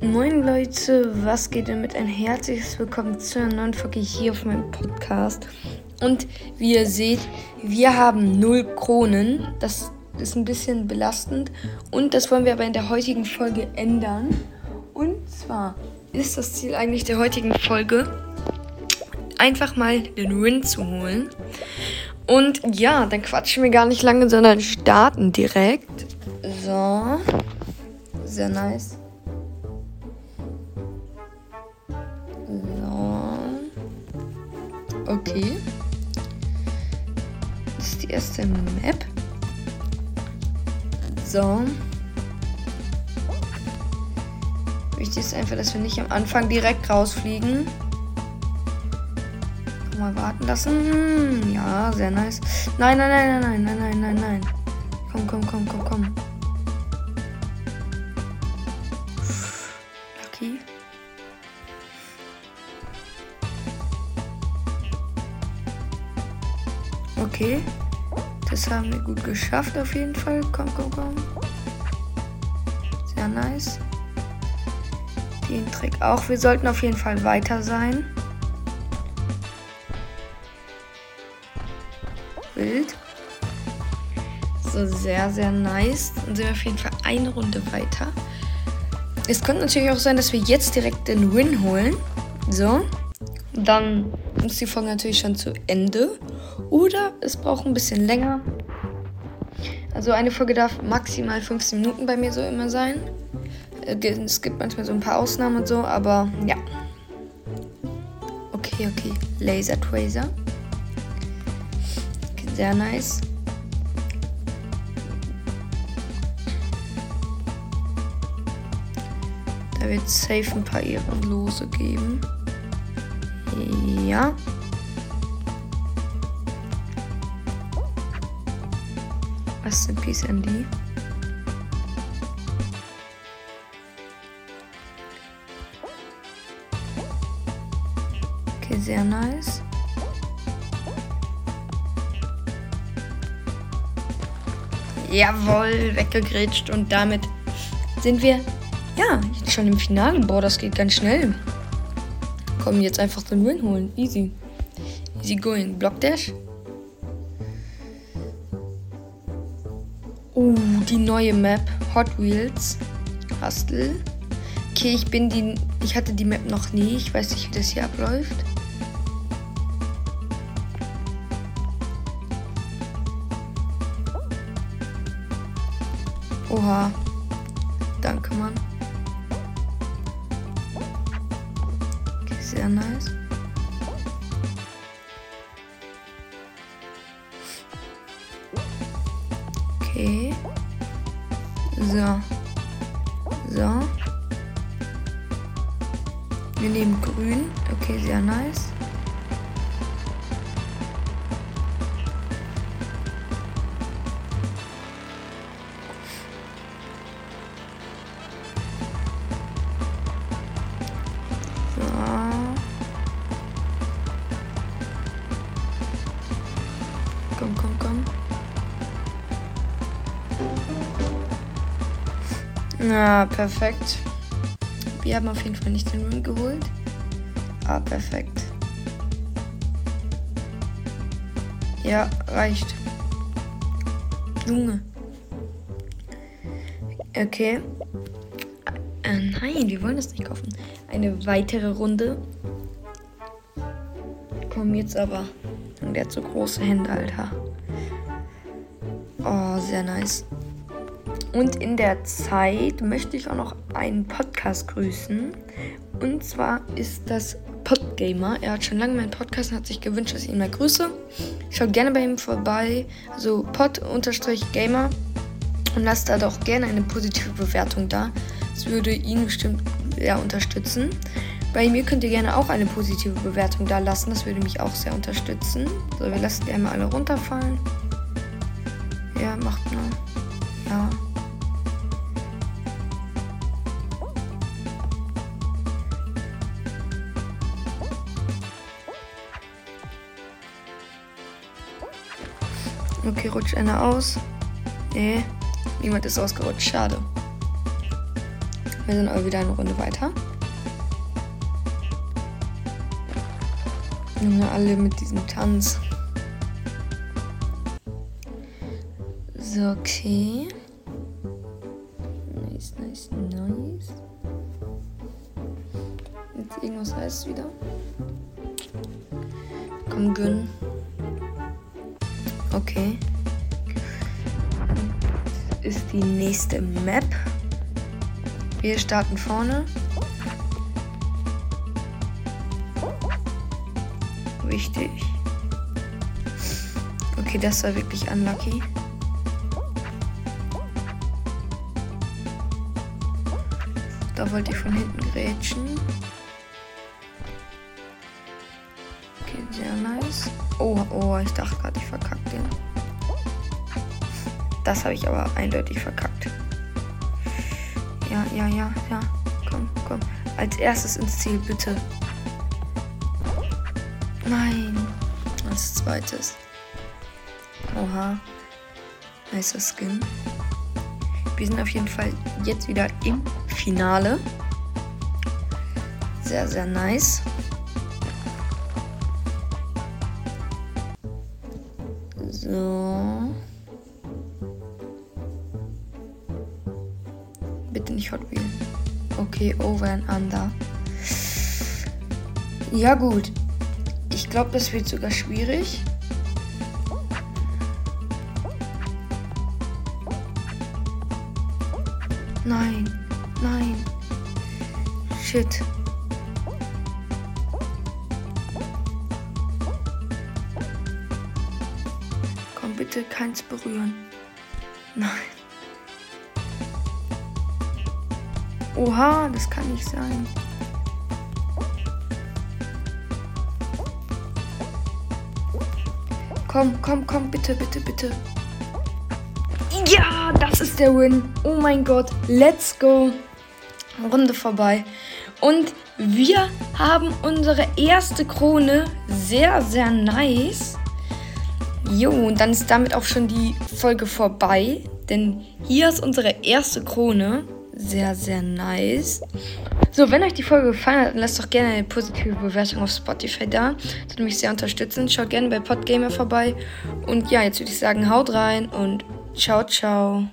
Moin Leute, was geht denn mit ein herzliches Willkommen zu einer neuen Folge hier auf meinem Podcast. Und wie ihr seht, wir haben null Kronen. Das ist ein bisschen belastend. Und das wollen wir aber in der heutigen Folge ändern. Und zwar ist das Ziel eigentlich der heutigen Folge, einfach mal den Win zu holen. Und ja, dann quatschen wir gar nicht lange, sondern starten direkt. So. Sehr nice. Okay. Das ist die erste Map. So. Wichtig ist einfach, dass wir nicht am Anfang direkt rausfliegen. Mal warten lassen. Ja, sehr nice. Nein, nein, nein, nein, nein, nein, nein, nein. Komm, komm, komm, komm, komm. Lucky. Okay. Das haben wir gut geschafft auf jeden Fall. Komm, komm, komm. Sehr nice. Den Trick auch. Wir sollten auf jeden Fall weiter sein. Wild. So, sehr, sehr nice. Dann sind wir auf jeden Fall eine Runde weiter. Es könnte natürlich auch sein, dass wir jetzt direkt den Win holen. So. Dann ist die Folge natürlich schon zu Ende. Oder es braucht ein bisschen länger. Also eine Folge darf maximal 15 Minuten bei mir so immer sein. Äh, es gibt manchmal so ein paar Ausnahmen und so, aber ja. Okay, okay. Laser Tracer. Sehr nice. Da wird safe ein paar Ehrenlose geben. Ja. Rest in Peace, Andy. Okay, sehr nice. Jawohl, weggegrätscht und damit sind wir ja schon im Finale. Boah, das geht ganz schnell. Kommen jetzt einfach den Win holen. Easy. Easy going. Block Dash. Uh, die neue Map. Hot Wheels. Hustle. Okay, ich bin die. Ich hatte die Map noch nie. Ich weiß nicht, wie das hier abläuft. Oha. Danke, Mann. Okay, sehr nice. Okay. So. So. Wir nehmen grün. Okay, sehr nice. Komm, komm, komm. Na, perfekt. Wir haben auf jeden Fall nicht den Win geholt. Ah, perfekt. Ja, reicht. Junge. Okay. Äh, nein, wir wollen das nicht kaufen. Eine weitere Runde. Kommen jetzt aber. Und der hat so große Hände, Alter. Oh, sehr nice. Und in der Zeit möchte ich auch noch einen Podcast grüßen. Und zwar ist das Podgamer. Er hat schon lange meinen Podcast und hat sich gewünscht, dass ich ihn mal grüße. Schaut gerne bei ihm vorbei. Also pod-gamer. Und lasst da doch gerne eine positive Bewertung da. Das würde ihn bestimmt sehr unterstützen. Bei mir könnt ihr gerne auch eine positive Bewertung da lassen. Das würde mich auch sehr unterstützen. So, wir lassen die einmal alle runterfallen. Ja, macht mal. Ja. Okay, rutscht einer aus. Nee, niemand ist ausgerutscht. Schade. Wir sind aber wieder eine Runde weiter. Junge, alle mit diesem Tanz. So, okay. Nice, nice, nice. Jetzt irgendwas heißt wieder. Komm, gönn. Okay. Ist die nächste Map. Wir starten vorne. Wichtig. Okay, das war wirklich unlucky. Da wollte ich von hinten grätschen. Okay, sehr nice. Oh, oh, ich dachte gerade, ich verkackt den. Das habe ich aber eindeutig verkackt. Ja, ja, ja, ja. Komm, komm. Als erstes ins Ziel, bitte. Nein. Als zweites. Oha. Nicer Skin. Wir sind auf jeden Fall jetzt wieder im Finale. Sehr, sehr nice. So. Bitte nicht Hot Wheel. Okay, over and under. Ja gut. Ich glaube, das wird sogar schwierig. Nein, nein. Shit. Komm bitte, keins berühren. Nein. Oha, das kann nicht sein. Komm, komm, komm, bitte, bitte, bitte. Ja, das ist der Win. Oh mein Gott, let's go. Runde vorbei. Und wir haben unsere erste Krone. Sehr, sehr nice. Jo, und dann ist damit auch schon die Folge vorbei. Denn hier ist unsere erste Krone. Sehr, sehr nice. So, wenn euch die Folge gefallen hat, dann lasst doch gerne eine positive Bewertung auf Spotify da. Das würde mich sehr unterstützen. Schaut gerne bei Podgamer vorbei. Und ja, jetzt würde ich sagen, haut rein und ciao, ciao.